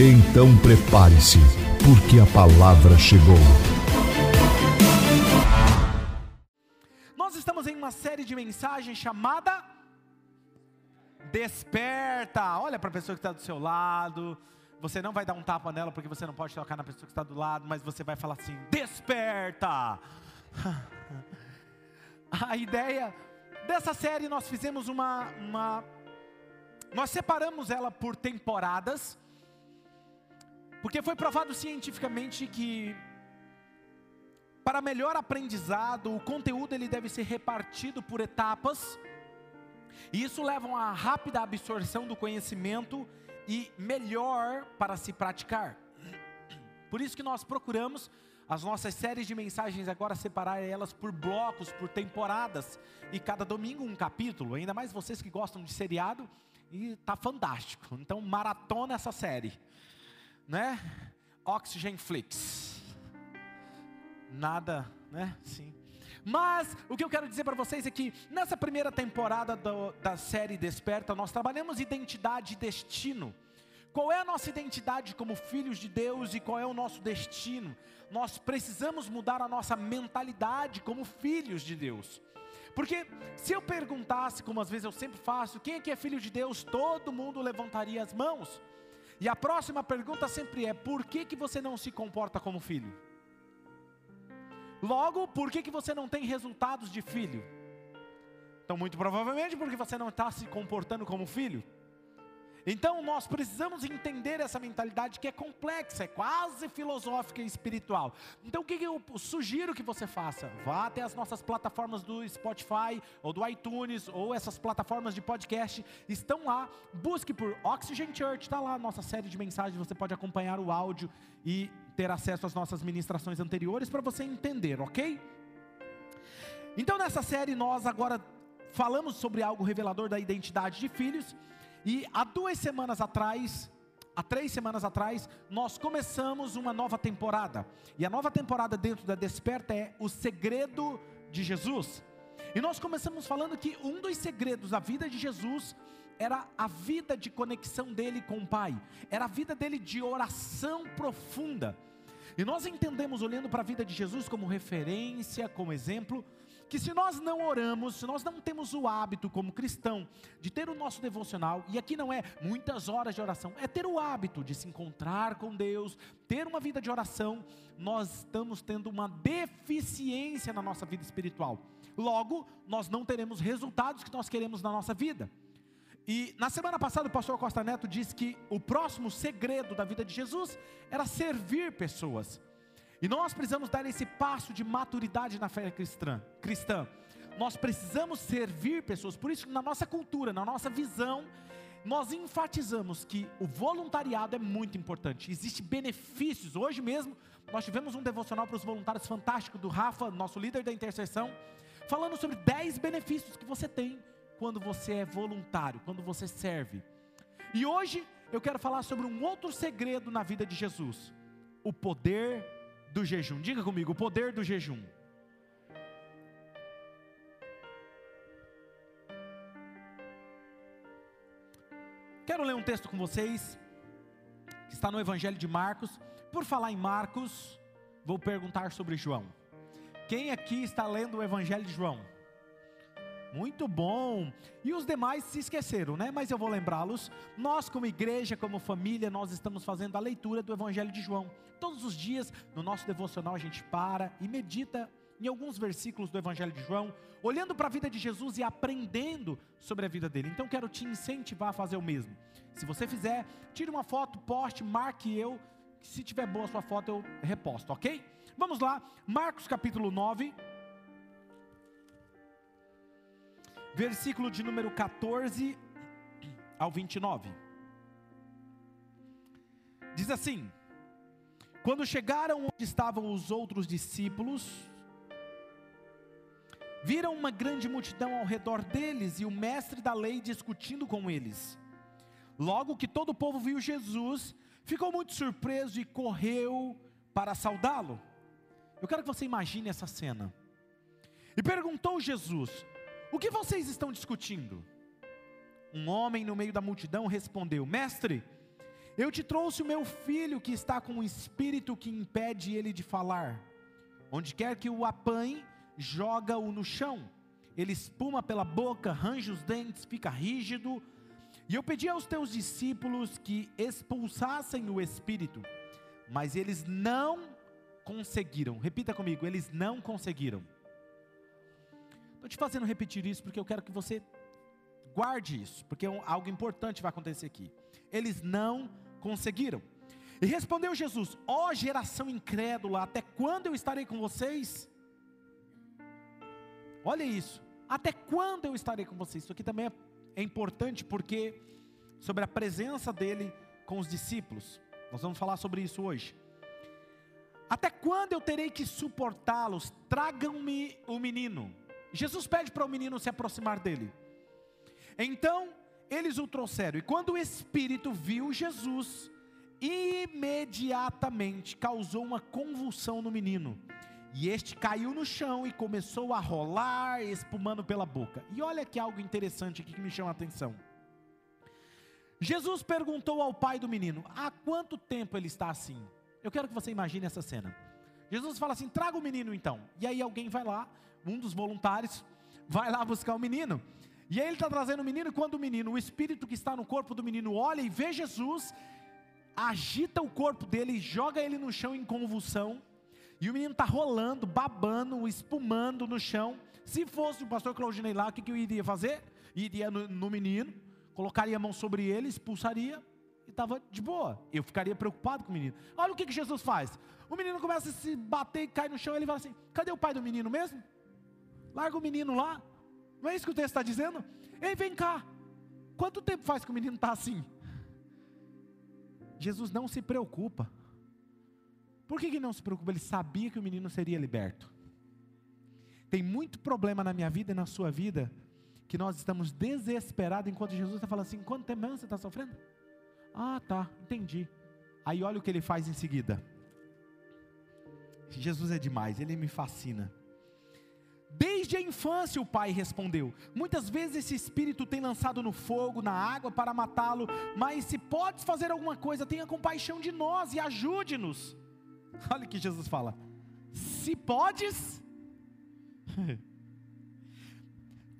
Então prepare-se, porque a palavra chegou. Nós estamos em uma série de mensagens chamada Desperta. Olha para a pessoa que está do seu lado. Você não vai dar um tapa nela porque você não pode tocar na pessoa que está do lado, mas você vai falar assim: Desperta. A ideia dessa série nós fizemos uma, uma nós separamos ela por temporadas. Porque foi provado cientificamente que para melhor aprendizado, o conteúdo ele deve ser repartido por etapas. E isso leva a uma rápida absorção do conhecimento e melhor para se praticar. Por isso que nós procuramos as nossas séries de mensagens agora separar elas por blocos, por temporadas e cada domingo um capítulo. Ainda mais vocês que gostam de seriado e tá fantástico. Então maratona essa série né? Oxygen Flix. Nada, né? Sim. Mas o que eu quero dizer para vocês é que nessa primeira temporada do, da série Desperta, nós trabalhamos identidade e destino. Qual é a nossa identidade como filhos de Deus e qual é o nosso destino? Nós precisamos mudar a nossa mentalidade como filhos de Deus. Porque se eu perguntasse, como às vezes eu sempre faço, quem é que é filho de Deus, todo mundo levantaria as mãos. E a próxima pergunta sempre é: por que, que você não se comporta como filho? Logo, por que, que você não tem resultados de filho? Então, muito provavelmente porque você não está se comportando como filho. Então nós precisamos entender essa mentalidade que é complexa, é quase filosófica e espiritual. Então o que eu sugiro que você faça? Vá até as nossas plataformas do Spotify ou do iTunes ou essas plataformas de podcast estão lá. Busque por Oxygen Church, está lá a nossa série de mensagens. Você pode acompanhar o áudio e ter acesso às nossas ministrações anteriores para você entender, ok? Então nessa série nós agora falamos sobre algo revelador da identidade de filhos. E há duas semanas atrás, há três semanas atrás, nós começamos uma nova temporada. E a nova temporada dentro da Desperta é o segredo de Jesus. E nós começamos falando que um dos segredos da vida de Jesus era a vida de conexão dele com o Pai, era a vida dele de oração profunda. E nós entendemos, olhando para a vida de Jesus como referência, como exemplo, que se nós não oramos, se nós não temos o hábito como cristão de ter o nosso devocional, e aqui não é muitas horas de oração, é ter o hábito de se encontrar com Deus, ter uma vida de oração, nós estamos tendo uma deficiência na nossa vida espiritual. Logo, nós não teremos resultados que nós queremos na nossa vida. E na semana passada o pastor Costa Neto disse que o próximo segredo da vida de Jesus era servir pessoas. E nós precisamos dar esse passo de maturidade na fé cristã. cristã. Nós precisamos servir pessoas. Por isso, na nossa cultura, na nossa visão, nós enfatizamos que o voluntariado é muito importante. Existem benefícios. Hoje mesmo, nós tivemos um devocional para os voluntários fantástico do Rafa, nosso líder da intercessão, falando sobre 10 benefícios que você tem quando você é voluntário, quando você serve. E hoje eu quero falar sobre um outro segredo na vida de Jesus: o poder do jejum. Diga comigo, o poder do jejum. Quero ler um texto com vocês, que está no Evangelho de Marcos. Por falar em Marcos, vou perguntar sobre João. Quem aqui está lendo o Evangelho de João? Muito bom. E os demais se esqueceram, né? Mas eu vou lembrá-los. Nós, como igreja, como família, nós estamos fazendo a leitura do Evangelho de João. Todos os dias, no nosso devocional, a gente para e medita em alguns versículos do Evangelho de João, olhando para a vida de Jesus e aprendendo sobre a vida dele. Então, quero te incentivar a fazer o mesmo. Se você fizer, tire uma foto, poste, marque eu. Se tiver boa a sua foto, eu reposto, ok? Vamos lá, Marcos capítulo 9. Versículo de número 14 ao 29. Diz assim: Quando chegaram onde estavam os outros discípulos, viram uma grande multidão ao redor deles e o mestre da lei discutindo com eles. Logo que todo o povo viu Jesus, ficou muito surpreso e correu para saudá-lo. Eu quero que você imagine essa cena. E perguntou Jesus: O que vocês estão discutindo? Um homem no meio da multidão respondeu: Mestre, eu te trouxe o meu filho que está com um espírito que impede ele de falar. Onde quer que o apanhe, joga-o no chão. Ele espuma pela boca, range os dentes, fica rígido. E eu pedi aos teus discípulos que expulsassem o espírito, mas eles não conseguiram. Repita comigo: eles não conseguiram. Estou te fazendo repetir isso porque eu quero que você guarde isso, porque é algo importante vai acontecer aqui. Eles não conseguiram. E respondeu Jesus: Ó oh, geração incrédula, até quando eu estarei com vocês? Olha isso. Até quando eu estarei com vocês? Isso aqui também é, é importante porque sobre a presença dele com os discípulos. Nós vamos falar sobre isso hoje. Até quando eu terei que suportá-los? Tragam-me o menino. Jesus pede para o menino se aproximar dele. Então eles o trouxeram, e quando o espírito viu Jesus, imediatamente causou uma convulsão no menino. E este caiu no chão e começou a rolar, espumando pela boca. E olha que algo interessante aqui que me chama a atenção. Jesus perguntou ao pai do menino: há quanto tempo ele está assim? Eu quero que você imagine essa cena. Jesus fala assim: traga o menino então. E aí alguém vai lá, um dos voluntários, vai lá buscar o menino. E aí ele está trazendo o menino, quando o menino, o espírito que está no corpo do menino, olha e vê Jesus, agita o corpo dele, joga ele no chão em convulsão, e o menino está rolando, babando, espumando no chão. Se fosse o pastor Claudinei lá, o que, que eu iria fazer? Iria no, no menino, colocaria a mão sobre ele, expulsaria, e estava de boa. Eu ficaria preocupado com o menino. Olha o que, que Jesus faz. O menino começa a se bater e cai no chão. Ele fala assim: cadê o pai do menino mesmo? Larga o menino lá. Não é isso que o texto está dizendo? Ei, vem cá. Quanto tempo faz que o menino está assim? Jesus não se preocupa. Por que, que não se preocupa? Ele sabia que o menino seria liberto. Tem muito problema na minha vida e na sua vida que nós estamos desesperados enquanto Jesus está falando assim: quanto tempo você está sofrendo? Ah, tá, entendi. Aí olha o que ele faz em seguida. Jesus é demais, ele me fascina. Desde a infância, o pai respondeu. Muitas vezes esse espírito tem lançado no fogo, na água para matá-lo, mas se podes fazer alguma coisa, tenha compaixão de nós e ajude-nos. Olha o que Jesus fala. Se podes,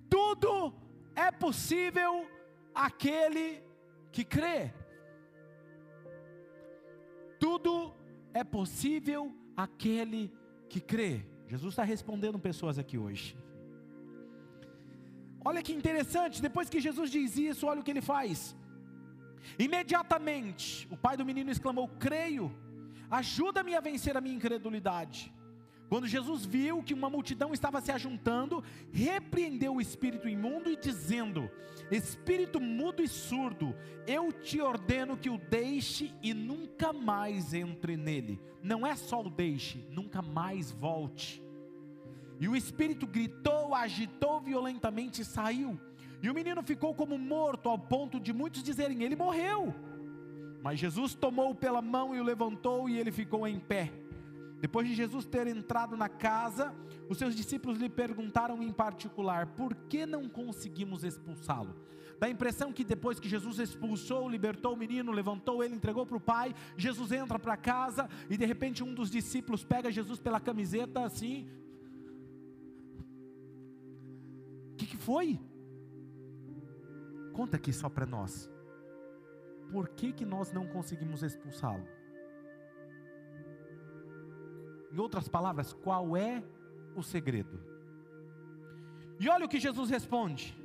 tudo é possível aquele que crê. Tudo é possível aquele que crê. Jesus está respondendo pessoas aqui hoje. Olha que interessante, depois que Jesus diz isso, olha o que ele faz. Imediatamente, o pai do menino exclamou: Creio, ajuda-me a vencer a minha incredulidade. Quando Jesus viu que uma multidão estava se ajuntando, repreendeu o espírito imundo e dizendo: Espírito mudo e surdo, eu te ordeno que o deixe e nunca mais entre nele. Não é só o deixe, nunca mais volte. E o espírito gritou, agitou violentamente e saiu. E o menino ficou como morto, ao ponto de muitos dizerem: Ele morreu. Mas Jesus tomou pela mão e o levantou, e ele ficou em pé. Depois de Jesus ter entrado na casa, os seus discípulos lhe perguntaram em particular: por que não conseguimos expulsá-lo? Dá a impressão que depois que Jesus expulsou, libertou o menino, levantou ele, entregou para o pai, Jesus entra para casa e de repente um dos discípulos pega Jesus pela camiseta assim. O que, que foi? Conta aqui só para nós. Por que, que nós não conseguimos expulsá-lo? Em outras palavras, qual é o segredo? E olha o que Jesus responde.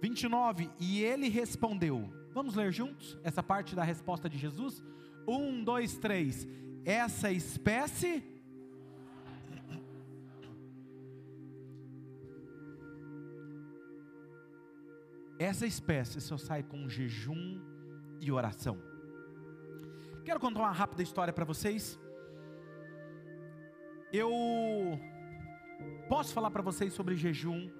29, e ele respondeu. Vamos ler juntos essa parte da resposta de Jesus? Um, dois, três. Essa espécie. Essa espécie só sai com jejum e oração. Quero contar uma rápida história para vocês. Eu posso falar para vocês sobre jejum.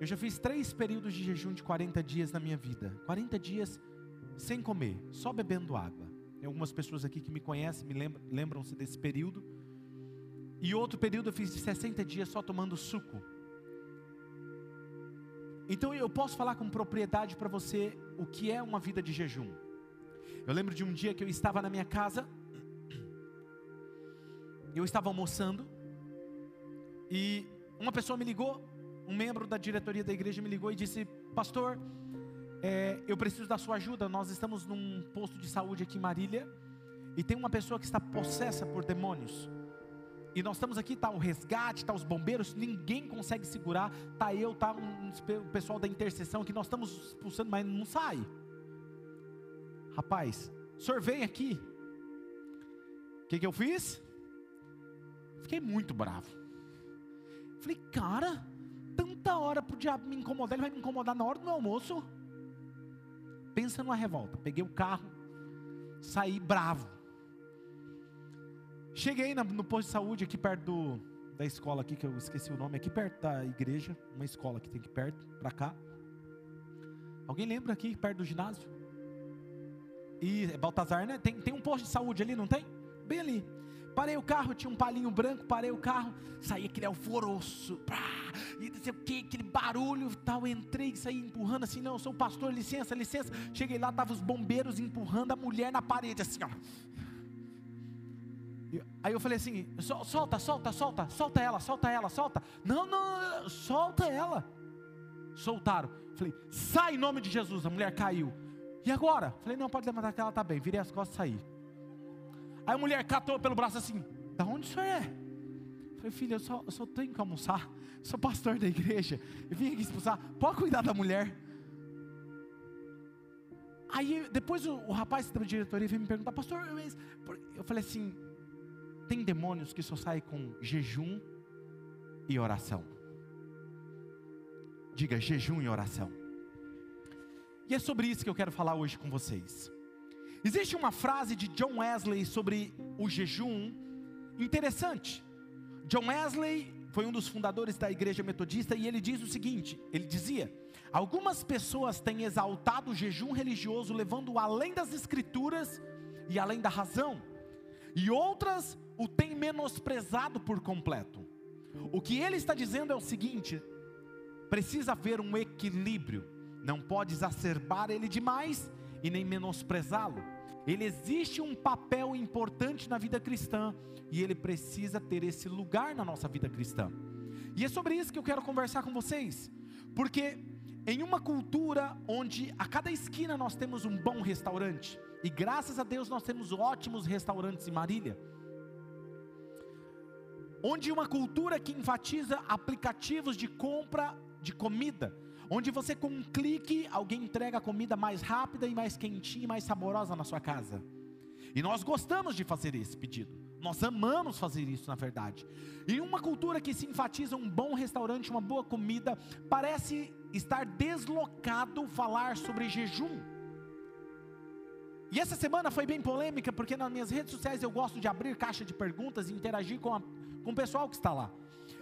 Eu já fiz três períodos de jejum de 40 dias na minha vida. 40 dias sem comer, só bebendo água. Tem algumas pessoas aqui que me conhecem, me lembram, lembram-se desse período. E outro período eu fiz de 60 dias só tomando suco. Então eu posso falar com propriedade para você o que é uma vida de jejum. Eu lembro de um dia que eu estava na minha casa, eu estava almoçando, e uma pessoa me ligou, um membro da diretoria da igreja me ligou e disse: Pastor, é, eu preciso da sua ajuda. Nós estamos num posto de saúde aqui em Marília, e tem uma pessoa que está possessa por demônios. E nós estamos aqui, tá o resgate, tá os bombeiros, ninguém consegue segurar. Tá eu, tá um, o pessoal da intercessão que nós estamos expulsando, mas não sai. Rapaz, senhor vem aqui. O que, que eu fiz? Fiquei muito bravo. Falei, cara, tanta hora para o diabo me incomodar, ele vai me incomodar na hora do meu almoço. Pensa numa revolta. Peguei o carro, saí bravo. Cheguei no posto de saúde aqui perto do, da escola aqui, que eu esqueci o nome, aqui perto da igreja, uma escola que tem aqui perto, para cá. Alguém lembra aqui, perto do ginásio? E é Baltazar, né? Tem, tem um posto de saúde ali, não tem? Bem ali. Parei o carro, tinha um palinho branco, parei o carro, saí aquele alvoroço, pá, e não sei o que, aquele barulho tal. Entrei, saí empurrando assim, não, eu sou o pastor, licença, licença. Cheguei lá, estavam os bombeiros empurrando a mulher na parede, assim, ó. Aí eu falei assim: solta, solta, solta, solta ela, solta ela, solta. Não, não, solta ela. Soltaram. Falei: sai em nome de Jesus. A mulher caiu. E agora? Falei: não, pode levantar que ela está bem. Virei as costas e saí. Aí a mulher catou pelo braço assim: da onde o senhor é? Falei: filha, eu só, eu só tenho que almoçar. Sou pastor da igreja. Eu vim aqui expulsar. Pode cuidar da mulher. Aí depois o, o rapaz da diretoria veio me perguntar, pastor, eu, eu falei assim, tem demônios que só saem com jejum e oração. Diga jejum e oração. E é sobre isso que eu quero falar hoje com vocês. Existe uma frase de John Wesley sobre o jejum interessante. John Wesley foi um dos fundadores da igreja metodista e ele diz o seguinte: ele dizia, algumas pessoas têm exaltado o jejum religioso, levando-o além das escrituras e além da razão, e outras o tem menosprezado por completo. O que ele está dizendo é o seguinte: precisa haver um equilíbrio, não pode exacerbar ele demais e nem menosprezá-lo. Ele existe um papel importante na vida cristã e ele precisa ter esse lugar na nossa vida cristã. E é sobre isso que eu quero conversar com vocês, porque em uma cultura onde a cada esquina nós temos um bom restaurante, e graças a Deus nós temos ótimos restaurantes em Marília, onde uma cultura que enfatiza aplicativos de compra de comida, onde você com um clique alguém entrega a comida mais rápida e mais quentinha e mais saborosa na sua casa. E nós gostamos de fazer esse pedido. Nós amamos fazer isso, na verdade. Em uma cultura que se enfatiza um bom restaurante, uma boa comida, parece estar deslocado falar sobre jejum. E essa semana foi bem polêmica, porque nas minhas redes sociais eu gosto de abrir caixa de perguntas e interagir com a com o pessoal que está lá.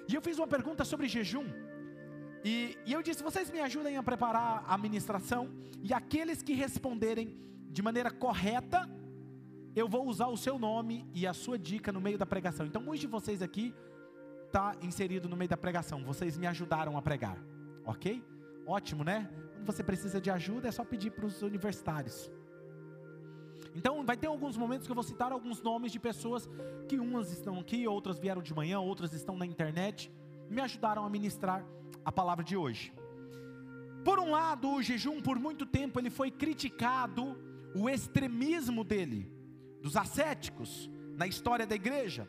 E eu fiz uma pergunta sobre jejum. E, e eu disse: vocês me ajudem a preparar a ministração. E aqueles que responderem de maneira correta, eu vou usar o seu nome e a sua dica no meio da pregação. Então, muitos de vocês aqui está inserido no meio da pregação. Vocês me ajudaram a pregar, ok? Ótimo, né? Quando você precisa de ajuda, é só pedir para os universitários. Então, vai ter alguns momentos que eu vou citar alguns nomes de pessoas que umas estão aqui, outras vieram de manhã, outras estão na internet, me ajudaram a ministrar a palavra de hoje. Por um lado, o jejum por muito tempo ele foi criticado, o extremismo dele, dos ascéticos na história da igreja.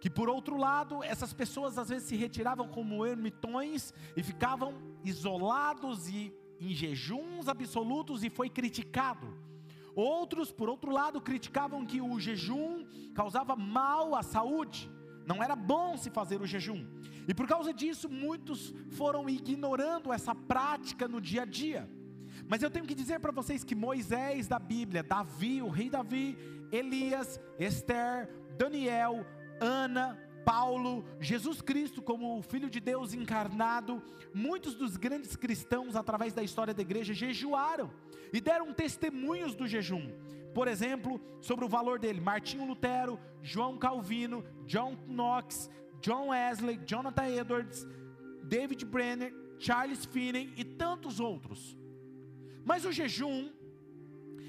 Que por outro lado, essas pessoas às vezes se retiravam como ermitões e ficavam isolados e em jejuns absolutos e foi criticado. Outros, por outro lado, criticavam que o jejum causava mal à saúde, não era bom se fazer o jejum. E por causa disso, muitos foram ignorando essa prática no dia a dia. Mas eu tenho que dizer para vocês que Moisés da Bíblia, Davi, o rei Davi, Elias, Esther, Daniel, Ana, Paulo, Jesus Cristo como o Filho de Deus encarnado, muitos dos grandes cristãos, através da história da igreja, jejuaram e deram testemunhos do jejum. Por exemplo, sobre o valor dele, Martinho Lutero, João Calvino, John Knox, John Wesley, Jonathan Edwards, David Brenner, Charles Finney e tantos outros. Mas o jejum,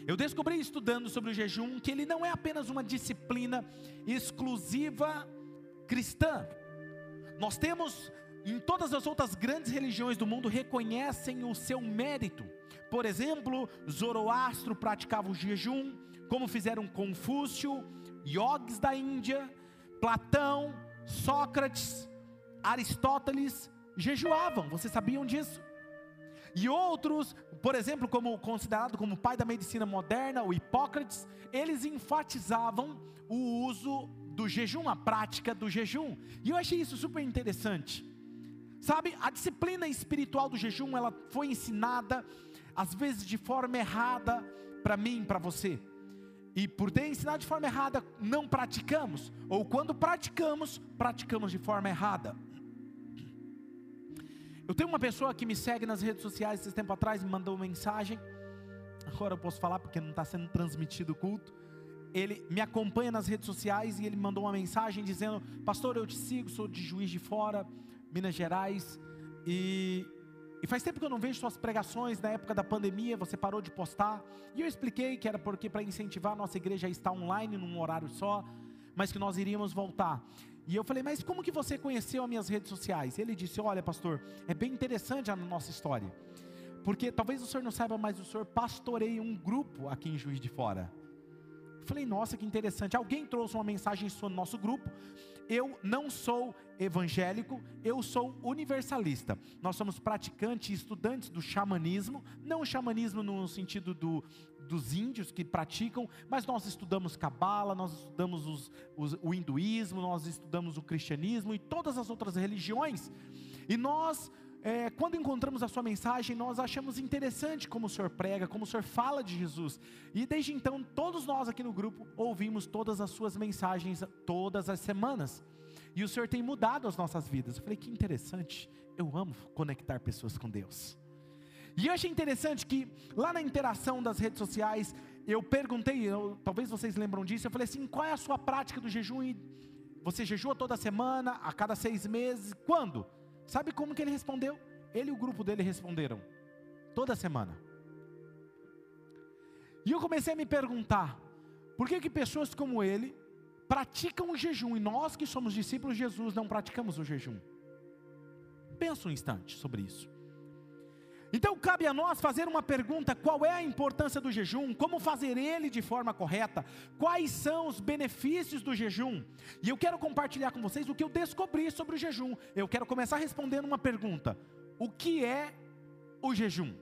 eu descobri estudando sobre o jejum que ele não é apenas uma disciplina exclusiva cristã. Nós temos em todas as outras grandes religiões do mundo reconhecem o seu mérito. Por exemplo, Zoroastro praticava o jejum, como fizeram Confúcio, Yogis da Índia, Platão, Sócrates, Aristóteles jejuavam. Vocês sabiam disso? E outros, por exemplo, como considerado como pai da medicina moderna, o Hipócrates, eles enfatizavam o uso do jejum, a prática do jejum. E eu achei isso super interessante. Sabe, a disciplina espiritual do jejum, ela foi ensinada às vezes de forma errada para mim, para você. E por ter ensinado de forma errada, não praticamos, ou quando praticamos, praticamos de forma errada. Eu tenho uma pessoa que me segue nas redes sociais esse tempo atrás, me mandou uma mensagem. Agora eu posso falar porque não está sendo transmitido o culto. Ele me acompanha nas redes sociais e ele me mandou uma mensagem dizendo: Pastor, eu te sigo, sou de Juiz de Fora, Minas Gerais, e, e faz tempo que eu não vejo suas pregações. Na época da pandemia, você parou de postar. E eu expliquei que era porque para incentivar a nossa igreja a estar online num horário só, mas que nós iríamos voltar. E eu falei, mas como que você conheceu as minhas redes sociais? Ele disse, olha pastor, é bem interessante a nossa história. Porque talvez o senhor não saiba, mas o senhor pastoreia um grupo aqui em Juiz de Fora. Falei, nossa, que interessante. Alguém trouxe uma mensagem sua no nosso grupo. Eu não sou evangélico, eu sou universalista. Nós somos praticantes e estudantes do xamanismo, não o xamanismo no sentido do, dos índios que praticam, mas nós estudamos cabala, nós estudamos os, os, o hinduísmo, nós estudamos o cristianismo e todas as outras religiões. E nós é, quando encontramos a sua mensagem, nós achamos interessante como o senhor prega, como o senhor fala de Jesus. E desde então, todos nós aqui no grupo ouvimos todas as suas mensagens todas as semanas. E o senhor tem mudado as nossas vidas. Eu falei, que interessante. Eu amo conectar pessoas com Deus. E eu achei interessante que lá na interação das redes sociais, eu perguntei, eu, talvez vocês lembram disso, eu falei assim: qual é a sua prática do jejum? E você jejua toda semana, a cada seis meses? Quando? Sabe como que ele respondeu? Ele e o grupo dele responderam: toda semana. E eu comecei a me perguntar: por que que pessoas como ele praticam o jejum e nós que somos discípulos de Jesus não praticamos o jejum? Pensa um instante sobre isso. Então cabe a nós fazer uma pergunta: qual é a importância do jejum? Como fazer ele de forma correta? Quais são os benefícios do jejum? E eu quero compartilhar com vocês o que eu descobri sobre o jejum. Eu quero começar respondendo uma pergunta: o que é o jejum?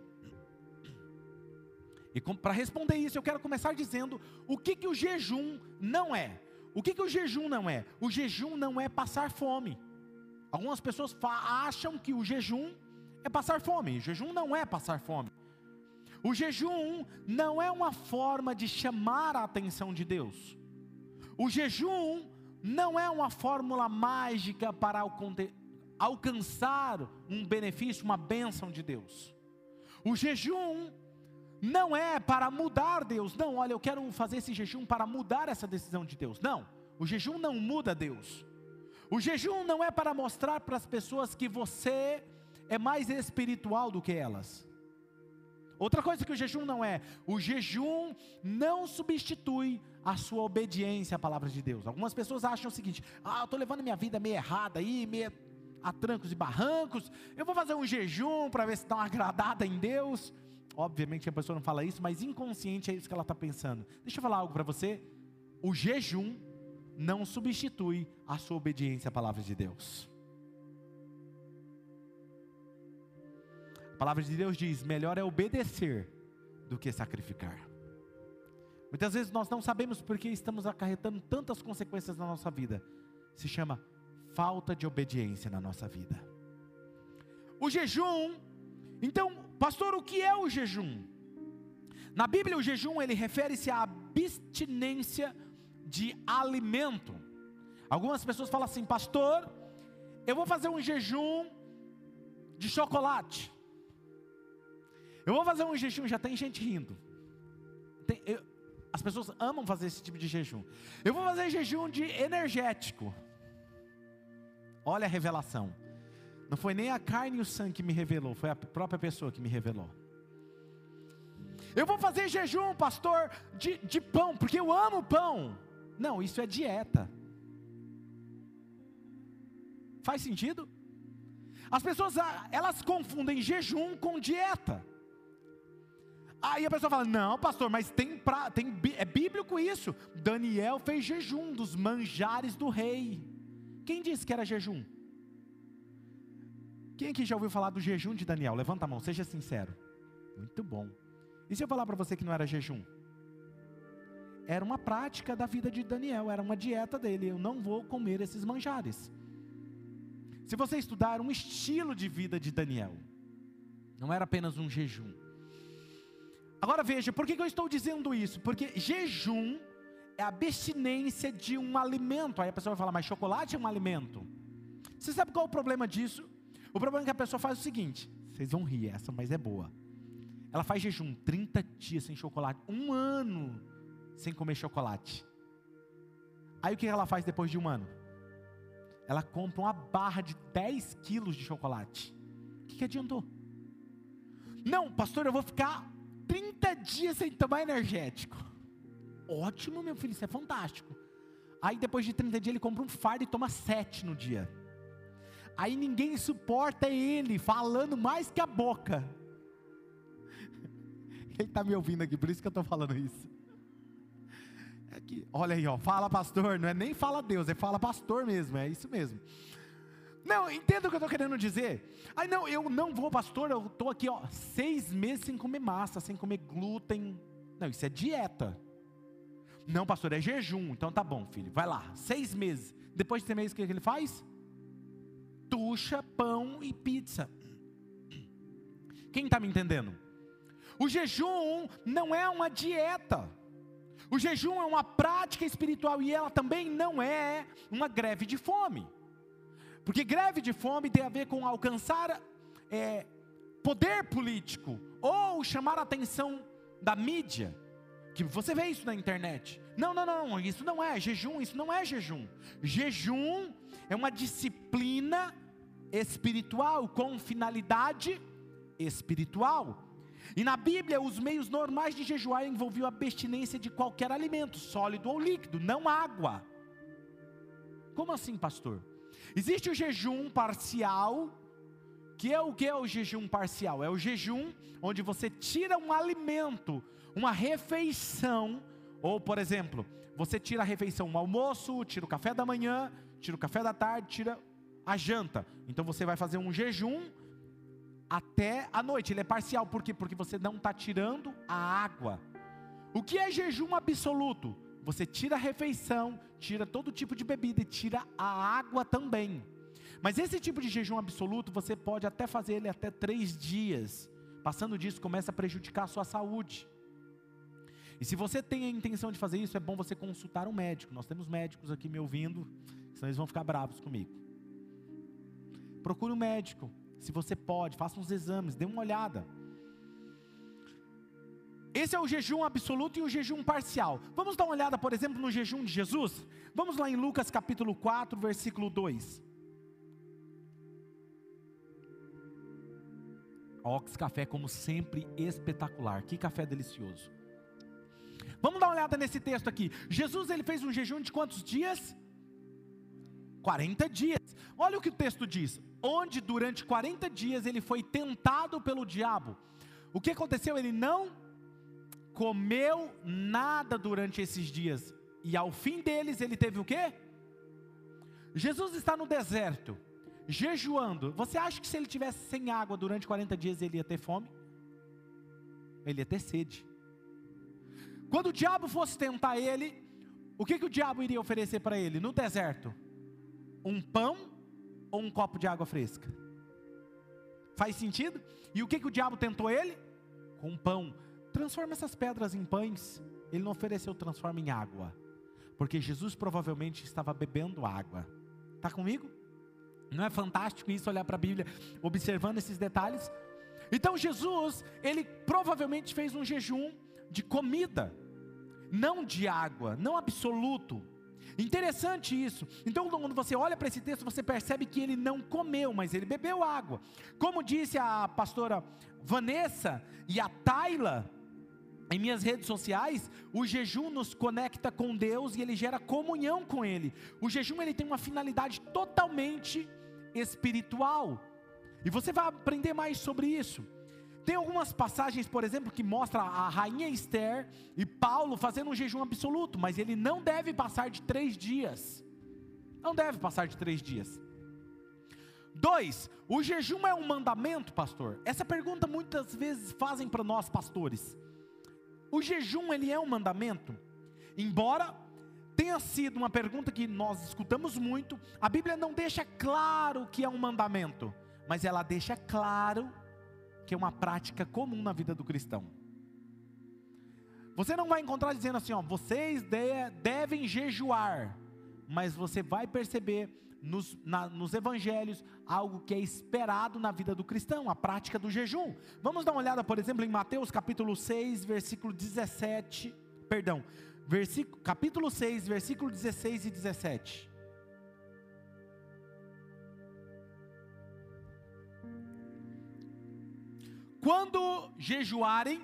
E para responder isso, eu quero começar dizendo o que, que o jejum não é. O que, que o jejum não é? O jejum não é passar fome. Algumas pessoas acham que o jejum é passar fome. O jejum não é passar fome. O jejum não é uma forma de chamar a atenção de Deus. O jejum não é uma fórmula mágica para alcançar um benefício, uma bênção de Deus. O jejum não é para mudar Deus. Não, olha, eu quero fazer esse jejum para mudar essa decisão de Deus. Não, o jejum não muda Deus. O jejum não é para mostrar para as pessoas que você é mais espiritual do que elas. Outra coisa que o jejum não é, o jejum não substitui a sua obediência à palavra de Deus. Algumas pessoas acham o seguinte: ah, eu estou levando minha vida meio errada aí, meio a trancos e barrancos, eu vou fazer um jejum para ver se uma agradada em Deus. Obviamente a pessoa não fala isso, mas inconsciente é isso que ela está pensando. Deixa eu falar algo para você: o jejum não substitui a sua obediência à palavra de Deus. Palavra de Deus diz: melhor é obedecer do que sacrificar. Muitas vezes nós não sabemos porque estamos acarretando tantas consequências na nossa vida. Se chama falta de obediência na nossa vida. O jejum, então, Pastor, o que é o jejum? Na Bíblia, o jejum ele refere-se à abstinência de alimento. Algumas pessoas falam assim, pastor, eu vou fazer um jejum de chocolate. Eu vou fazer um jejum, já tem gente rindo. Tem, eu, as pessoas amam fazer esse tipo de jejum. Eu vou fazer jejum de energético. Olha a revelação. Não foi nem a carne e o sangue que me revelou, foi a própria pessoa que me revelou. Eu vou fazer jejum, pastor, de, de pão, porque eu amo pão. Não, isso é dieta. Faz sentido? As pessoas, elas confundem jejum com dieta. Aí a pessoa fala: Não, pastor, mas tem, pra, tem é bíblico isso. Daniel fez jejum dos manjares do rei. Quem disse que era jejum? Quem aqui já ouviu falar do jejum de Daniel? Levanta a mão, seja sincero. Muito bom. E se eu falar para você que não era jejum? Era uma prática da vida de Daniel, era uma dieta dele. Eu não vou comer esses manjares. Se você estudar, um estilo de vida de Daniel. Não era apenas um jejum. Agora veja, por que eu estou dizendo isso? Porque jejum é abstinência de um alimento. Aí a pessoa vai falar, mas chocolate é um alimento. Você sabe qual é o problema disso? O problema é que a pessoa faz o seguinte: vocês vão rir essa, mas é boa. Ela faz jejum 30 dias sem chocolate, um ano sem comer chocolate. Aí o que ela faz depois de um ano? Ela compra uma barra de 10 quilos de chocolate. O que, que adiantou? Não, pastor, eu vou ficar 30 dias sem tomar energético. Ótimo, meu filho, isso é fantástico. Aí depois de 30 dias ele compra um fardo e toma 7 no dia. Aí ninguém suporta ele falando mais que a boca. Ele está me ouvindo aqui, por isso que eu estou falando isso. É que, olha aí, ó, fala pastor, não é nem fala Deus, é fala pastor mesmo, é isso mesmo. Não, entenda o que eu estou querendo dizer. Aí não, eu não vou, pastor, eu estou aqui, ó, seis meses sem comer massa, sem comer glúten. Não, isso é dieta. Não, pastor, é jejum. Então tá bom, filho, vai lá, seis meses. Depois de seis meses, o que, ele faz? tucha, pão e pizza. Quem está me entendendo? O jejum não é uma dieta. O jejum é uma prática espiritual e ela também não é uma greve de fome. Porque greve de fome tem a ver com alcançar é, poder político ou chamar a atenção da mídia. Que você vê isso na internet. Não, não, não, isso não é jejum, isso não é jejum. Jejum é uma disciplina espiritual com finalidade espiritual. E na Bíblia, os meios normais de jejuar envolviam a abstinência de qualquer alimento, sólido ou líquido, não água. Como assim, pastor? Existe o jejum parcial, que é o que é o jejum parcial? É o jejum onde você tira um alimento, uma refeição, ou por exemplo, você tira a refeição, o almoço, tira o café da manhã, tira o café da tarde, tira a janta. Então você vai fazer um jejum até a noite. Ele é parcial, por quê? Porque você não está tirando a água. O que é jejum absoluto? Você tira a refeição, tira todo tipo de bebida e tira a água também. Mas esse tipo de jejum absoluto, você pode até fazer ele até três dias. Passando disso, começa a prejudicar a sua saúde. E se você tem a intenção de fazer isso, é bom você consultar um médico. Nós temos médicos aqui me ouvindo, senão eles vão ficar bravos comigo. Procure um médico, se você pode, faça uns exames, dê uma olhada. Esse é o jejum absoluto e o jejum parcial. Vamos dar uma olhada, por exemplo, no jejum de Jesus? Vamos lá em Lucas capítulo 4, versículo 2. Ox Café, como sempre, espetacular. Que café delicioso. Vamos dar uma olhada nesse texto aqui. Jesus ele fez um jejum de quantos dias? 40 dias. Olha o que o texto diz: onde durante 40 dias ele foi tentado pelo diabo. O que aconteceu? Ele não comeu nada durante esses dias. E ao fim deles ele teve o quê? Jesus está no deserto, jejuando. Você acha que se ele tivesse sem água durante 40 dias ele ia ter fome? Ele ia ter sede. Quando o diabo fosse tentar ele, o que, que o diabo iria oferecer para ele no deserto? Um pão ou um copo de água fresca? Faz sentido? E o que, que o diabo tentou ele? Com pão. Transforma essas pedras em pães. Ele não ofereceu transforma em água. Porque Jesus provavelmente estava bebendo água. Está comigo? Não é fantástico isso olhar para a Bíblia, observando esses detalhes? Então Jesus, ele provavelmente fez um jejum de comida, não de água, não absoluto. Interessante isso. Então, quando você olha para esse texto, você percebe que ele não comeu, mas ele bebeu água. Como disse a pastora Vanessa e a Tayla, em minhas redes sociais, o jejum nos conecta com Deus e ele gera comunhão com Ele. O jejum ele tem uma finalidade totalmente espiritual. E você vai aprender mais sobre isso. Tem algumas passagens, por exemplo, que mostra a rainha Esther e Paulo fazendo um jejum absoluto, mas ele não deve passar de três dias. Não deve passar de três dias. Dois, o jejum é um mandamento, pastor? Essa pergunta muitas vezes fazem para nós pastores. O jejum ele é um mandamento? Embora tenha sido uma pergunta que nós escutamos muito, a Bíblia não deixa claro que é um mandamento, mas ela deixa claro que é uma prática comum na vida do cristão. Você não vai encontrar dizendo assim, ó, vocês de, devem jejuar, mas você vai perceber nos, na, nos evangelhos algo que é esperado na vida do cristão, a prática do jejum. Vamos dar uma olhada, por exemplo, em Mateus capítulo 6, versículo 17, perdão, versículo, capítulo 6, versículo 16 e 17. Quando jejuarem,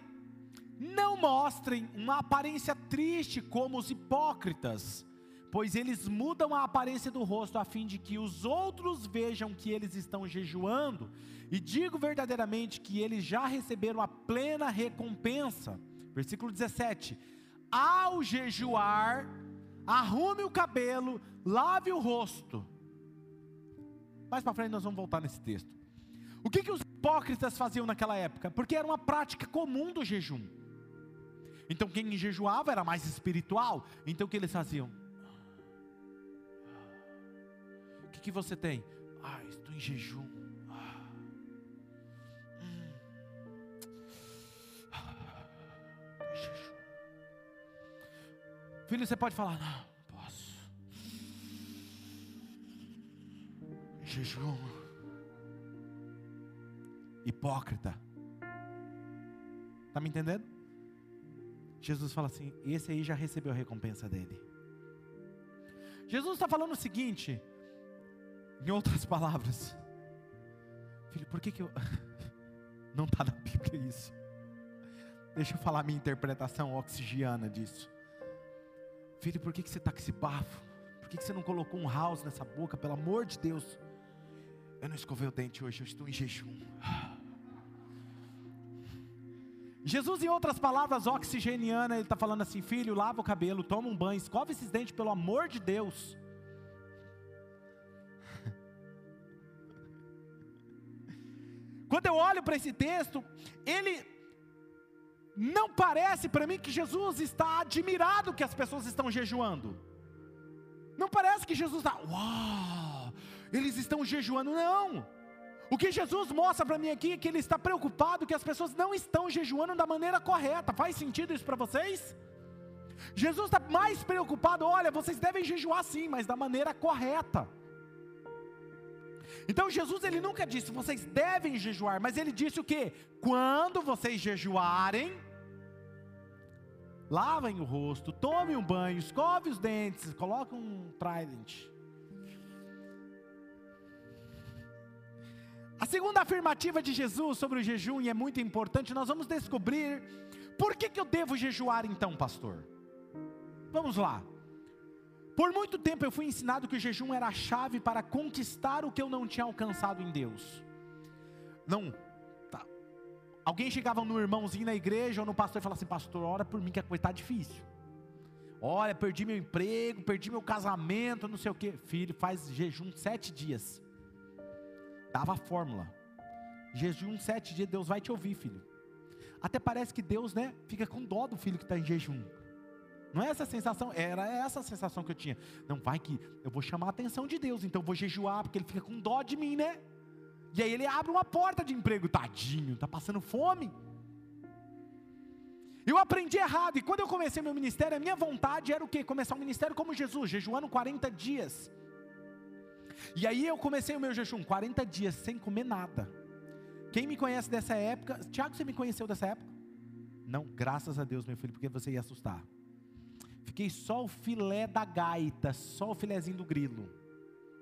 não mostrem uma aparência triste como os hipócritas, pois eles mudam a aparência do rosto a fim de que os outros vejam que eles estão jejuando, e digo verdadeiramente que eles já receberam a plena recompensa. Versículo 17: Ao jejuar, arrume o cabelo, lave o rosto. Mais para frente nós vamos voltar nesse texto. O que, que os hipócritas faziam naquela época? Porque era uma prática comum do jejum. Então quem jejuava era mais espiritual. Então o que eles faziam? Que, você tem? Ah, estou em jejum. Ah. Filho, você pode falar, não, posso. Jejum hipócrita. Está me entendendo? Jesus fala assim: esse aí já recebeu a recompensa dele. Jesus está falando o seguinte, em outras palavras, filho, por que, que eu. Não está na Bíblia isso. Deixa eu falar minha interpretação oxigiana disso. Filho, por que, que você está com esse bafo? Por que, que você não colocou um house nessa boca? Pelo amor de Deus. Eu não escovei o dente hoje, eu estou em jejum. Jesus, em outras palavras, oxigeniana, ele está falando assim: filho, lava o cabelo, toma um banho, escova esses dentes, pelo amor de Deus. Quando eu olho para esse texto, ele não parece para mim que Jesus está admirado que as pessoas estão jejuando. Não parece que Jesus está, uau, eles estão jejuando, não. O que Jesus mostra para mim aqui é que ele está preocupado que as pessoas não estão jejuando da maneira correta. Faz sentido isso para vocês? Jesus está mais preocupado, olha, vocês devem jejuar sim, mas da maneira correta. Então Jesus ele nunca disse vocês devem jejuar, mas ele disse o que? Quando vocês jejuarem, lavem o rosto, tomem um banho, escove os dentes, coloquem um trident. A segunda afirmativa de Jesus sobre o jejum, e é muito importante, nós vamos descobrir por que, que eu devo jejuar então, pastor. Vamos lá. Por muito tempo eu fui ensinado que o jejum era a chave para conquistar o que eu não tinha alcançado em Deus. Não, tá. Alguém chegava no irmãozinho na igreja ou no pastor e falava assim: Pastor, ora por mim que a coisa está difícil. Olha, perdi meu emprego, perdi meu casamento, não sei o que. Filho, faz jejum sete dias dava a fórmula. Jejum sete dias, Deus vai te ouvir, filho. Até parece que Deus, né, fica com dó do filho que está em jejum. Não é essa sensação, era essa sensação que eu tinha. Não vai que eu vou chamar a atenção de Deus, então eu vou jejuar, porque ele fica com dó de mim, né? E aí ele abre uma porta de emprego, tadinho, tá passando fome. Eu aprendi errado, e quando eu comecei meu ministério, a minha vontade era o quê? Começar um ministério como Jesus, jejuando 40 dias. E aí eu comecei o meu jejum, 40 dias, sem comer nada. Quem me conhece dessa época, Tiago, você me conheceu dessa época? Não, graças a Deus, meu filho, porque você ia assustar. Fiquei só o filé da gaita, só o filézinho do grilo.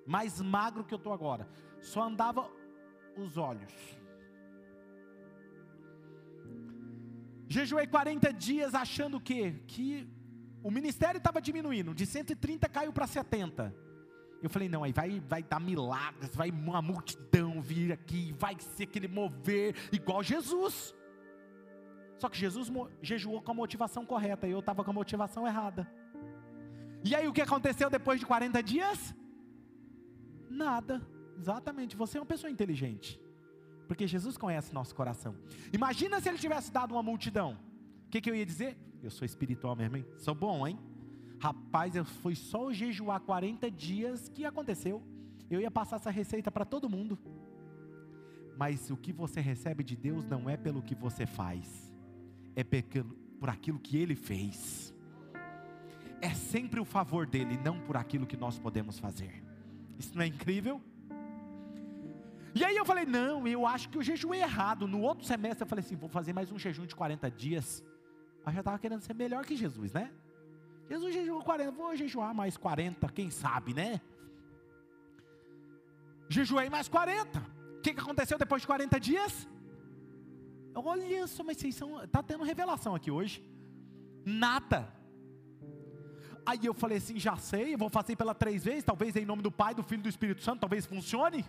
Mais magro que eu estou agora. Só andava os olhos. Jejuei 40 dias achando o quê? Que o ministério estava diminuindo, de 130 caiu para 70. Eu falei, não, aí vai, vai dar milagres, vai uma multidão vir aqui, vai ser aquele mover igual Jesus. Só que Jesus jejuou com a motivação correta e eu estava com a motivação errada. E aí o que aconteceu depois de 40 dias? Nada. Exatamente, você é uma pessoa inteligente. Porque Jesus conhece nosso coração. Imagina se ele tivesse dado uma multidão. O que, que eu ia dizer? Eu sou espiritual mesmo, hein? Sou bom, hein? Rapaz, eu fui só jejuar 40 dias. que aconteceu? Eu ia passar essa receita para todo mundo. Mas o que você recebe de Deus não é pelo que você faz, é por aquilo que Ele fez. É sempre o favor dele, não por aquilo que nós podemos fazer. Isso não é incrível? E aí eu falei, não, eu acho que eu jejuei errado. No outro semestre eu falei assim, vou fazer mais um jejum de 40 dias. Aí já estava querendo ser melhor que Jesus, né? Jesus jejuou 40, vou jejuar mais 40, quem sabe, né? Jejuei mais 40. O que, que aconteceu depois de 40 dias? Olha só, mas vocês são. Está tendo revelação aqui hoje. Nada. Aí eu falei assim: já sei, eu vou fazer pela três vezes, talvez em nome do Pai, do Filho e do Espírito Santo, talvez funcione.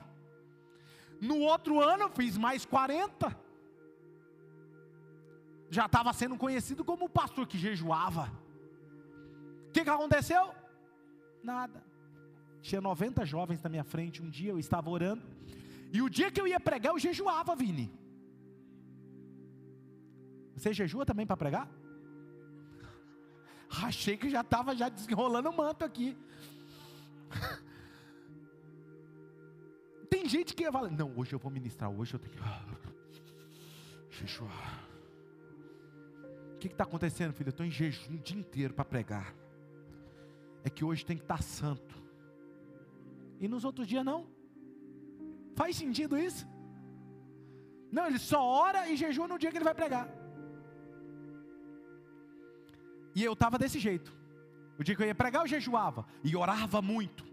No outro ano eu fiz mais 40. Já estava sendo conhecido como o pastor que jejuava. O que, que aconteceu? Nada. Tinha 90 jovens na minha frente. Um dia eu estava orando. E o dia que eu ia pregar, eu jejuava, Vini. Você jejua também para pregar? Achei que já estava já desenrolando o manto aqui. Tem gente que fala, não, hoje eu vou ministrar, hoje eu tenho que. Jejuar. O que está acontecendo, filho? Eu estou em jejum o dia inteiro para pregar. É que hoje tem que estar tá santo. E nos outros dias não. Faz sentido isso? Não, ele só ora e jejua no dia que ele vai pregar. E eu estava desse jeito. O dia que eu ia pregar, eu jejuava. E orava muito.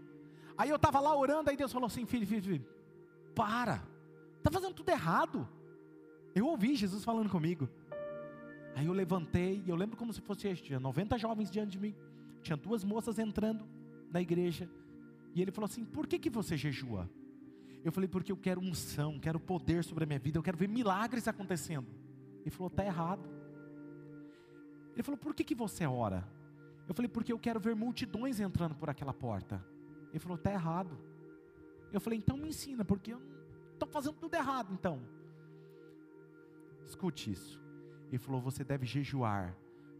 Aí eu estava lá orando, aí Deus falou assim: filho, filho, filho, para, está fazendo tudo errado. Eu ouvi Jesus falando comigo. Aí eu levantei, e eu lembro como se fosse este: tinha 90 jovens diante de mim, tinha duas moças entrando na igreja, e ele falou assim: por que, que você jejua? Eu falei: porque eu quero unção, quero poder sobre a minha vida, eu quero ver milagres acontecendo. Ele falou: está errado. Ele falou: por que, que você ora? Eu falei: porque eu quero ver multidões entrando por aquela porta. Ele falou: está errado. Eu falei: então me ensina, porque eu estou fazendo tudo errado. Então, escute isso. Ele falou: você deve jejuar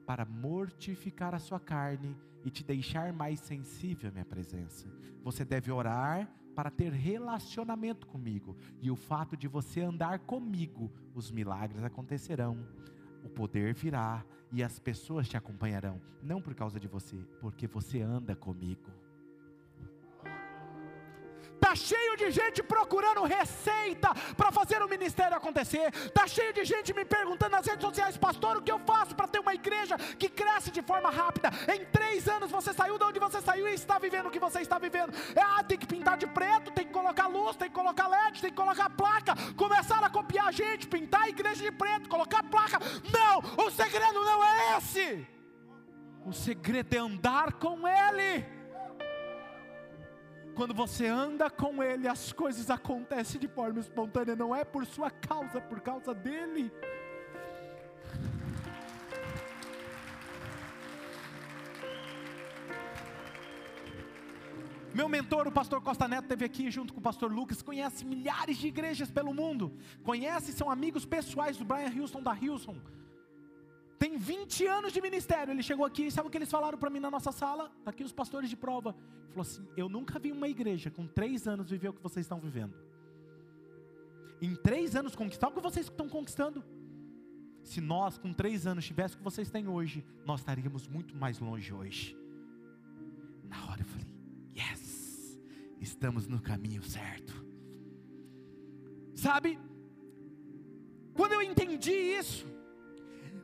para mortificar a sua carne e te deixar mais sensível à minha presença. Você deve orar para ter relacionamento comigo, e o fato de você andar comigo, os milagres acontecerão, o poder virá e as pessoas te acompanharão, não por causa de você, porque você anda comigo. Está cheio de gente procurando receita para fazer o ministério acontecer. Está cheio de gente me perguntando nas redes sociais, pastor, o que eu faço igreja que cresce de forma rápida? Em três anos você saiu de onde você saiu e está vivendo o que você está vivendo. Ah, tem que pintar de preto, tem que colocar luz, tem que colocar LED, tem que colocar placa. Começaram a copiar a gente, pintar a igreja de preto, colocar placa. Não, o segredo não é esse. O segredo é andar com Ele. Quando você anda com Ele, as coisas acontecem de forma espontânea, não é por sua causa, é por causa dEle. Meu mentor, o pastor Costa Neto, esteve aqui junto com o pastor Lucas, conhece milhares de igrejas pelo mundo, conhece, são amigos pessoais do Brian Houston da Houston tem 20 anos de ministério. Ele chegou aqui, sabe o que eles falaram para mim na nossa sala? Está aqui os pastores de prova. Ele falou assim: Eu nunca vi uma igreja com três anos viver o que vocês estão vivendo. em três anos conquistar o que vocês estão conquistando. Se nós, com três anos, tivéssemos o que vocês têm hoje, nós estaríamos muito mais longe hoje. Na hora eu estamos no caminho certo. Sabe, quando eu entendi isso,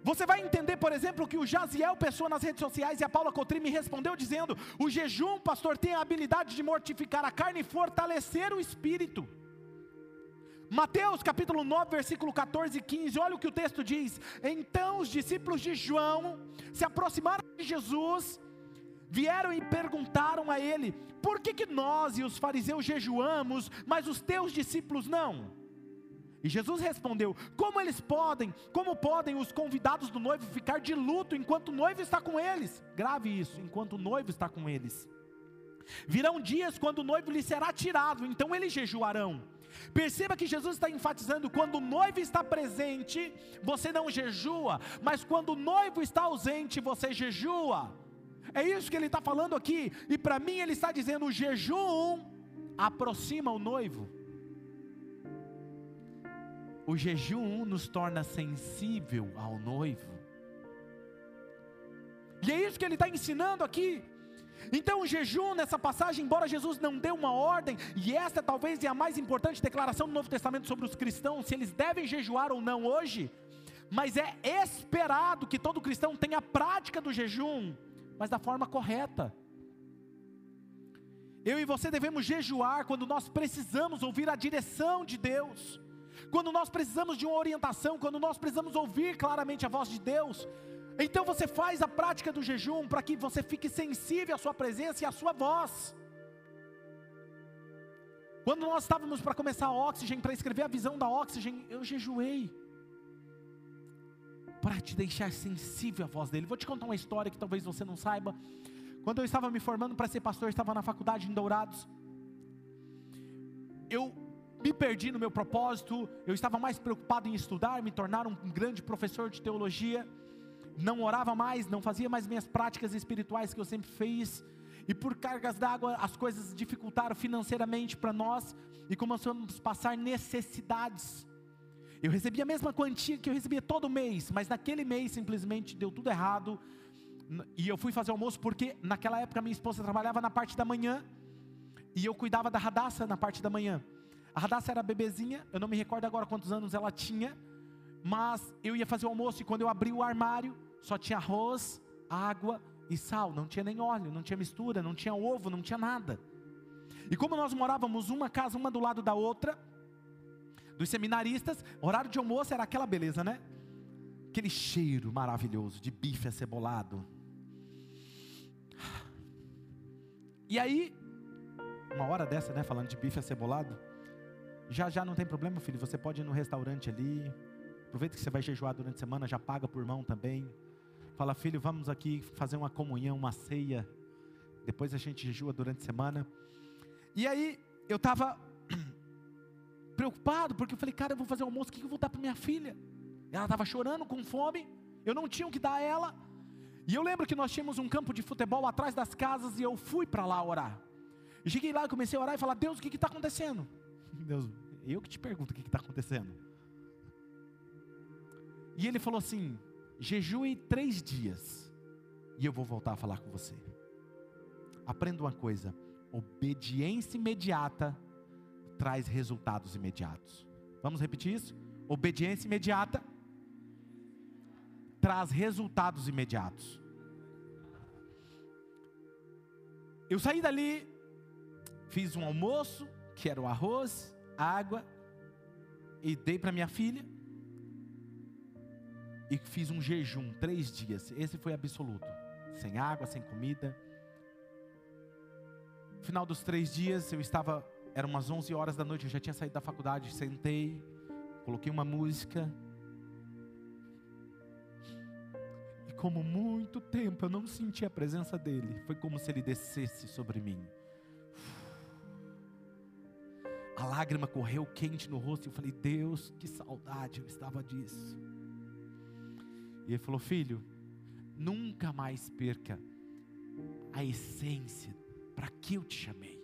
você vai entender, por exemplo, que o Jaziel, pessoa nas redes sociais, e a Paula Cotrim me respondeu dizendo: o jejum, pastor, tem a habilidade de mortificar a carne e fortalecer o espírito. Mateus capítulo 9, versículo 14 e 15, olha o que o texto diz. Então os discípulos de João se aproximaram de Jesus, vieram e perguntaram a ele: Por que, que nós e os fariseus jejuamos, mas os teus discípulos não? E Jesus respondeu: Como eles podem, como podem os convidados do noivo ficar de luto enquanto o noivo está com eles? Grave isso, enquanto o noivo está com eles. Virão dias quando o noivo lhe será tirado, então eles jejuarão. Perceba que Jesus está enfatizando: quando o noivo está presente, você não jejua, mas quando o noivo está ausente, você jejua. É isso que ele está falando aqui, e para mim ele está dizendo: o jejum aproxima o noivo. O jejum nos torna sensível ao noivo. E é isso que ele está ensinando aqui. Então, o jejum nessa passagem, embora Jesus não dê uma ordem, e esta talvez é a mais importante declaração do Novo Testamento sobre os cristãos, se eles devem jejuar ou não hoje, mas é esperado que todo cristão tenha a prática do jejum, mas da forma correta. Eu e você devemos jejuar quando nós precisamos ouvir a direção de Deus, quando nós precisamos de uma orientação, quando nós precisamos ouvir claramente a voz de Deus. Então você faz a prática do jejum para que você fique sensível à sua presença e à sua voz. Quando nós estávamos para começar a Oxygen, para escrever a visão da Oxygen, eu jejuei. Para te deixar sensível à voz dele. Vou te contar uma história que talvez você não saiba. Quando eu estava me formando para ser pastor, estava na faculdade em Dourados. Eu me perdi no meu propósito, eu estava mais preocupado em estudar, me tornar um grande professor de teologia não orava mais, não fazia mais minhas práticas espirituais que eu sempre fiz, e por cargas d'água as coisas dificultaram financeiramente para nós, e começamos a passar necessidades. Eu recebia a mesma quantia que eu recebia todo mês, mas naquele mês simplesmente deu tudo errado, e eu fui fazer almoço porque naquela época minha esposa trabalhava na parte da manhã, e eu cuidava da Radassa na parte da manhã. A Radassa era bebezinha, eu não me recordo agora quantos anos ela tinha, mas eu ia fazer o almoço e quando eu abri o armário, só tinha arroz, água e sal, não tinha nem óleo, não tinha mistura, não tinha ovo, não tinha nada. E como nós morávamos uma casa, uma do lado da outra, dos seminaristas, horário de almoço era aquela beleza, né? Aquele cheiro maravilhoso de bife acebolado. E aí, uma hora dessa, né, falando de bife acebolado, já já não tem problema, filho, você pode ir no restaurante ali, aproveita que você vai jejuar durante a semana, já paga por mão também. Fala, filho, vamos aqui fazer uma comunhão, uma ceia. Depois a gente jejua durante a semana. E aí, eu estava preocupado, porque eu falei, cara, eu vou fazer almoço, o que eu vou dar para minha filha? Ela estava chorando com fome, eu não tinha o que dar a ela. E eu lembro que nós tínhamos um campo de futebol atrás das casas e eu fui para lá orar. Cheguei lá comecei a orar e falar, Deus, o que está acontecendo? Deus, eu que te pergunto o que está acontecendo. E ele falou assim: Jejue três dias e eu vou voltar a falar com você. Aprenda uma coisa: obediência imediata traz resultados imediatos. Vamos repetir isso? Obediência imediata traz resultados imediatos. Eu saí dali, fiz um almoço, que era o arroz, água, e dei para minha filha e fiz um jejum, três dias. Esse foi absoluto. Sem água, sem comida. No final dos três dias, eu estava, eram umas 11 horas da noite, eu já tinha saído da faculdade, sentei, coloquei uma música. E como muito tempo eu não senti a presença dele, foi como se ele descesse sobre mim. A lágrima correu quente no rosto e eu falei: Deus, que saudade eu estava disso. E ele falou: Filho, nunca mais perca a essência para que eu te chamei.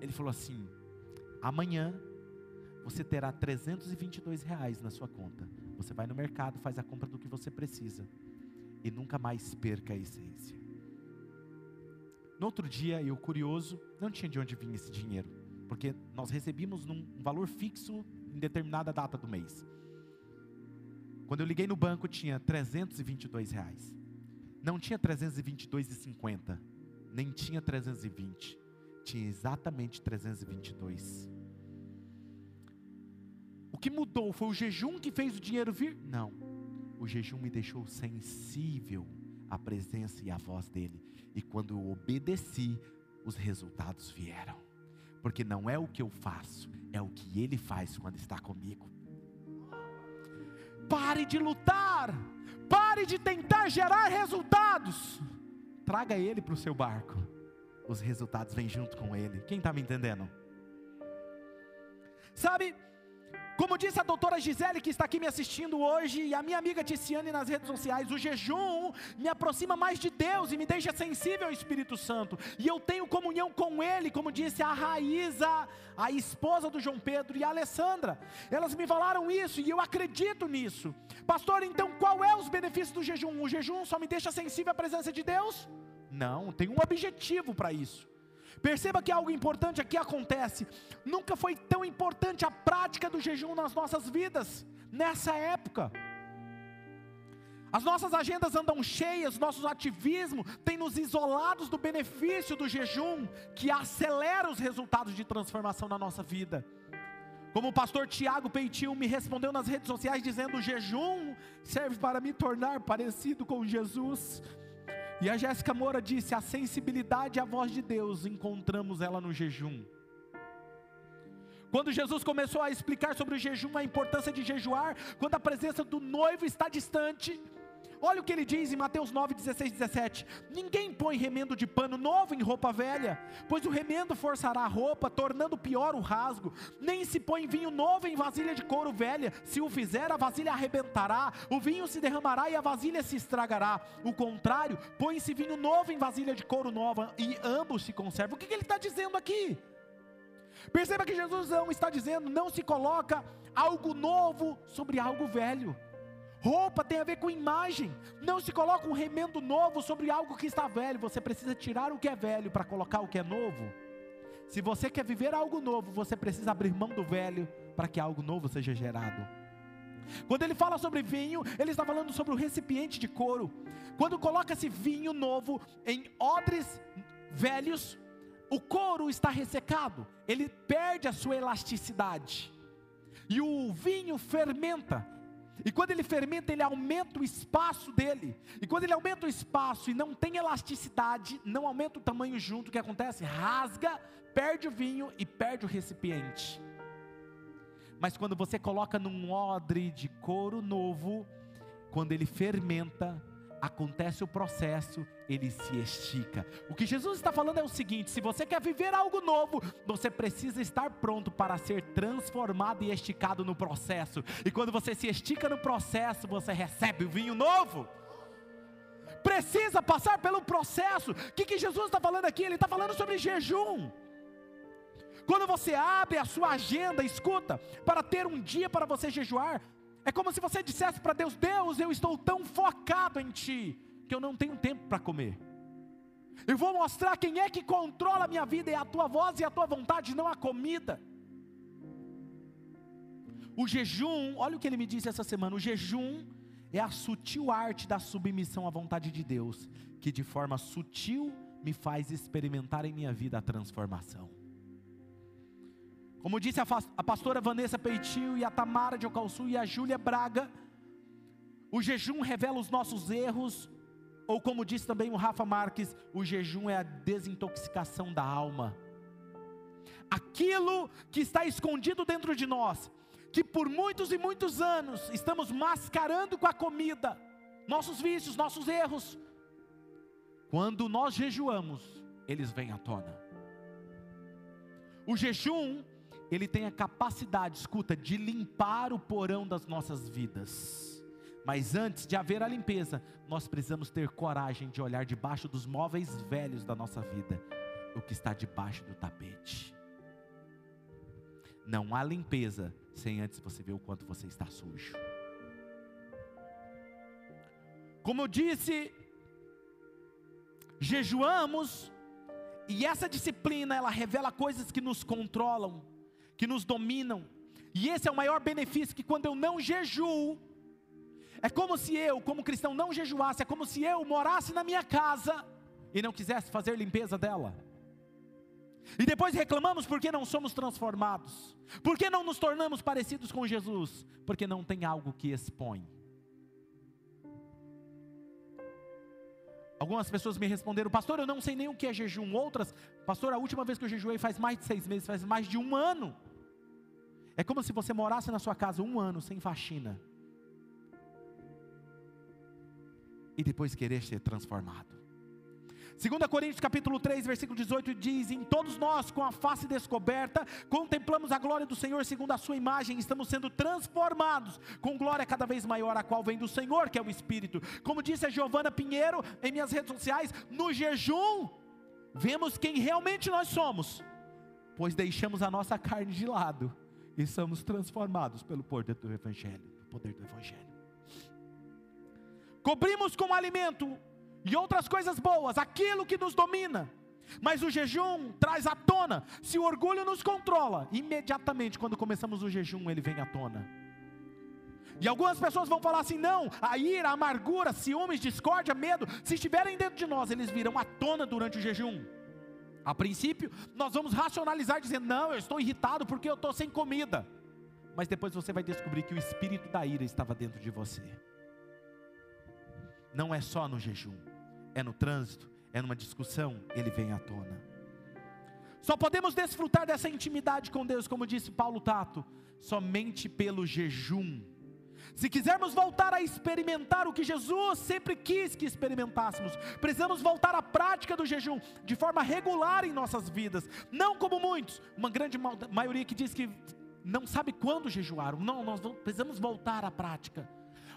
Ele falou assim: Amanhã você terá 322 reais na sua conta. Você vai no mercado, faz a compra do que você precisa e nunca mais perca a essência. No outro dia, eu curioso, não tinha de onde vinha esse dinheiro, porque nós recebíamos num valor fixo em determinada data do mês. Quando eu liguei no banco, tinha 322 reais. Não tinha 322,50, nem tinha 320, tinha exatamente 322. O que mudou foi o jejum que fez o dinheiro vir? Não. O jejum me deixou sensível à presença e à voz dele. E quando eu obedeci, os resultados vieram. Porque não é o que eu faço, é o que ele faz quando está comigo. Pare de lutar, pare de tentar gerar resultados. Traga ele para o seu barco. Os resultados vêm junto com ele. Quem está me entendendo? Sabe, como disse a doutora Gisele, que está aqui me assistindo hoje, e a minha amiga Ticiane nas redes sociais, o jejum me aproxima mais de Deus e me deixa sensível ao Espírito Santo. E eu tenho comunhão com Ele, como disse a Raíza, a esposa do João Pedro e a Alessandra. Elas me falaram isso e eu acredito nisso. Pastor, então qual é os benefícios do jejum? O jejum só me deixa sensível à presença de Deus? Não, tem um objetivo para isso. Perceba que algo importante aqui acontece. Nunca foi tão importante a prática do jejum nas nossas vidas, nessa época. As nossas agendas andam cheias, nossos ativismo tem nos isolados do benefício do jejum, que acelera os resultados de transformação na nossa vida. Como o pastor Tiago Peitil me respondeu nas redes sociais dizendo: o jejum serve para me tornar parecido com Jesus. E a Jéssica Moura disse: a sensibilidade à voz de Deus, encontramos ela no jejum. Quando Jesus começou a explicar sobre o jejum, a importância de jejuar, quando a presença do noivo está distante, Olha o que ele diz em Mateus 9, 16, 17: Ninguém põe remendo de pano novo em roupa velha, pois o remendo forçará a roupa, tornando pior o rasgo. Nem se põe vinho novo em vasilha de couro velha, se o fizer, a vasilha arrebentará, o vinho se derramará e a vasilha se estragará. O contrário, põe-se vinho novo em vasilha de couro nova e ambos se conservam. O que, que ele está dizendo aqui? Perceba que Jesus não está dizendo, não se coloca algo novo sobre algo velho. Roupa tem a ver com imagem. Não se coloca um remendo novo sobre algo que está velho. Você precisa tirar o que é velho para colocar o que é novo. Se você quer viver algo novo, você precisa abrir mão do velho para que algo novo seja gerado. Quando ele fala sobre vinho, ele está falando sobre o recipiente de couro. Quando coloca-se vinho novo em odres velhos, o couro está ressecado, ele perde a sua elasticidade. E o vinho fermenta, e quando ele fermenta, ele aumenta o espaço dele. E quando ele aumenta o espaço e não tem elasticidade, não aumenta o tamanho junto, o que acontece? Rasga, perde o vinho e perde o recipiente. Mas quando você coloca num odre de couro novo, quando ele fermenta, acontece o processo, ele se estica. O que Jesus está falando é o seguinte: se você quer viver algo novo, você precisa estar pronto para ser transformado e esticado no processo. E quando você se estica no processo, você recebe o vinho novo. Precisa passar pelo processo. O que, que Jesus está falando aqui? Ele está falando sobre jejum. Quando você abre a sua agenda, escuta, para ter um dia para você jejuar, é como se você dissesse para Deus: Deus, eu estou tão focado em Ti, que eu não tenho tempo para comer. Eu vou mostrar quem é que controla a minha vida, é a tua voz e a tua vontade, não a comida. O jejum, olha o que ele me disse essa semana: o jejum é a sutil arte da submissão à vontade de Deus, que de forma sutil me faz experimentar em minha vida a transformação. Como disse a, pastora Vanessa Peitil e a Tamara de Ocalçu e a Júlia Braga, o jejum revela os nossos erros, ou como disse também o Rafa Marques, o jejum é a desintoxicação da alma. Aquilo que está escondido dentro de nós, que por muitos e muitos anos estamos mascarando com a comida, nossos vícios, nossos erros, quando nós jejuamos, eles vêm à tona. O jejum ele tem a capacidade, escuta, de limpar o porão das nossas vidas. Mas antes de haver a limpeza, nós precisamos ter coragem de olhar debaixo dos móveis velhos da nossa vida, o que está debaixo do tapete. Não há limpeza sem antes você ver o quanto você está sujo. Como eu disse, jejuamos e essa disciplina ela revela coisas que nos controlam, que nos dominam. E esse é o maior benefício que quando eu não jejuo, é como se eu, como cristão, não jejuasse, é como se eu morasse na minha casa e não quisesse fazer limpeza dela. E depois reclamamos porque não somos transformados. Porque não nos tornamos parecidos com Jesus? Porque não tem algo que expõe. Algumas pessoas me responderam, pastor, eu não sei nem o que é jejum. Outras, pastor, a última vez que eu jejuei faz mais de seis meses, faz mais de um ano. É como se você morasse na sua casa um ano sem faxina. E depois querer ser transformado. 2 Coríntios capítulo 3, versículo 18 diz: Em todos nós, com a face descoberta, contemplamos a glória do Senhor segundo a sua imagem, estamos sendo transformados com glória cada vez maior, a qual vem do Senhor, que é o Espírito. Como disse a Giovana Pinheiro em minhas redes sociais, no jejum, vemos quem realmente nós somos, pois deixamos a nossa carne de lado e somos transformados pelo poder do Evangelho, poder do Evangelho. Cobrimos com alimento e outras coisas boas, aquilo que nos domina. Mas o jejum traz à tona. Se o orgulho nos controla, imediatamente quando começamos o jejum, ele vem à tona. E algumas pessoas vão falar assim: não, a ira, a amargura, ciúmes, discórdia, medo, se estiverem dentro de nós, eles virão à tona durante o jejum. A princípio, nós vamos racionalizar dizendo: não, eu estou irritado porque eu estou sem comida. Mas depois você vai descobrir que o espírito da ira estava dentro de você. Não é só no jejum é no trânsito, é numa discussão, ele vem à tona. Só podemos desfrutar dessa intimidade com Deus, como disse Paulo Tato, somente pelo jejum. Se quisermos voltar a experimentar o que Jesus sempre quis que experimentássemos, precisamos voltar à prática do jejum de forma regular em nossas vidas, não como muitos, uma grande maioria que diz que não sabe quando jejuar. Não, nós precisamos voltar à prática.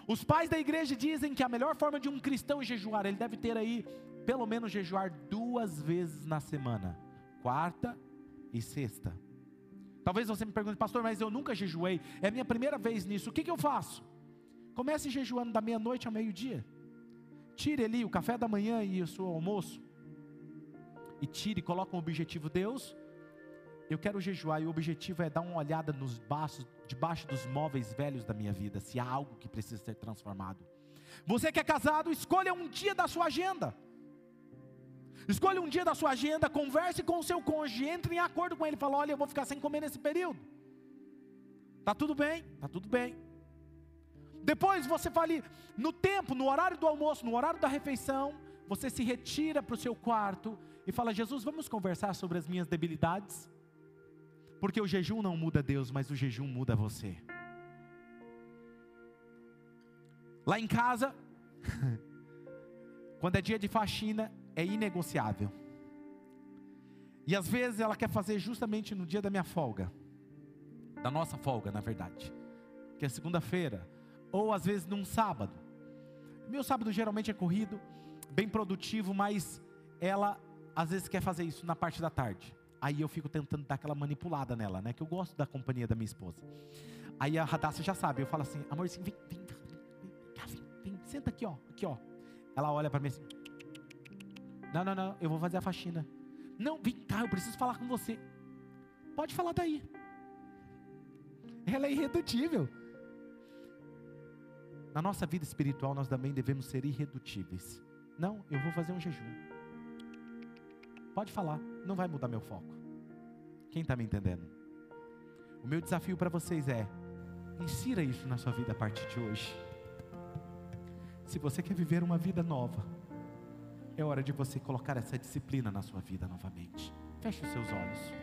Os pais da igreja dizem que a melhor forma de um cristão jejuar, ele deve ter aí, pelo menos, jejuar duas vezes na semana: quarta e sexta. Talvez você me pergunte, pastor, mas eu nunca jejuei, é minha primeira vez nisso, o que, que eu faço? Comece jejuando da meia-noite ao meio-dia. Tire ali o café da manhã e o seu almoço. E tire, coloque um objetivo, Deus, eu quero jejuar e o objetivo é dar uma olhada nos baços, debaixo dos móveis velhos da minha vida, se há algo que precisa ser transformado. Você que é casado, escolha um dia da sua agenda. Escolha um dia da sua agenda, converse com o seu cônjuge, entre em acordo com ele, fala: "Olha, eu vou ficar sem comer nesse período". Tá tudo bem? Tá tudo bem. Depois você fale no tempo, no horário do almoço, no horário da refeição, você se retira para o seu quarto e fala: "Jesus, vamos conversar sobre as minhas debilidades?" Porque o jejum não muda Deus, mas o jejum muda você. Lá em casa, quando é dia de faxina, é inegociável. E às vezes ela quer fazer justamente no dia da minha folga, da nossa folga, na verdade, que é segunda-feira, ou às vezes num sábado. Meu sábado geralmente é corrido, bem produtivo, mas ela às vezes quer fazer isso na parte da tarde. Aí eu fico tentando dar aquela manipulada nela, né? Que eu gosto da companhia da minha esposa. Aí a Radassa já sabe, eu falo assim, amorzinho, vem, vem, vem, vem, vem, senta aqui, ó, aqui, ó. Ela olha para mim assim, não, não, não, eu vou fazer a faxina. Não, vem cá, eu preciso falar com você. Pode falar daí. Ela é irredutível. Na nossa vida espiritual, nós também devemos ser irredutíveis. Não, eu vou fazer um jejum. Pode falar, não vai mudar meu foco. Quem está me entendendo? O meu desafio para vocês é: insira isso na sua vida a partir de hoje. Se você quer viver uma vida nova, é hora de você colocar essa disciplina na sua vida novamente. Feche os seus olhos.